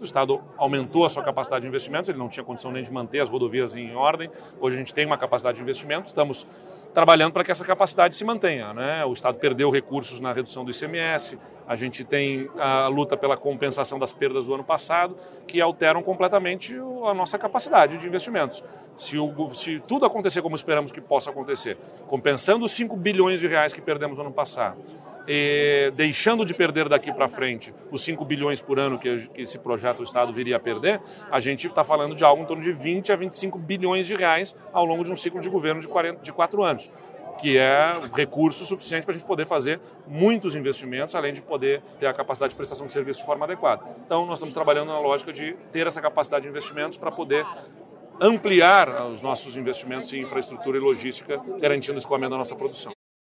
O Estado aumentou a sua capacidade de investimentos, ele não tinha condição nem de manter as rodovias em ordem. Hoje a gente tem uma capacidade de investimento, estamos trabalhando para que essa capacidade se mantenha. Né? O Estado perdeu recursos na redução do ICMS, a gente tem a luta pela compensação das perdas do ano passado, que alteram completamente a nossa capacidade de investimentos. Se, o, se tudo acontecer como esperamos que possa acontecer, compensando os 5 bilhões de reais que perdemos no ano passado, e deixando de perder daqui para frente os 5 bilhões por ano que, que esse projeto o Estado viria a perder, a gente está falando de algo em torno de 20 a 25 bilhões de reais ao longo de um ciclo de governo de, 40, de 4 anos que é recurso suficiente para a gente poder fazer muitos investimentos, além de poder ter a capacidade de prestação de serviço de forma adequada. Então, nós estamos trabalhando na lógica de ter essa capacidade de investimentos para poder ampliar os nossos investimentos em infraestrutura e logística, garantindo o escoamento da nossa produção.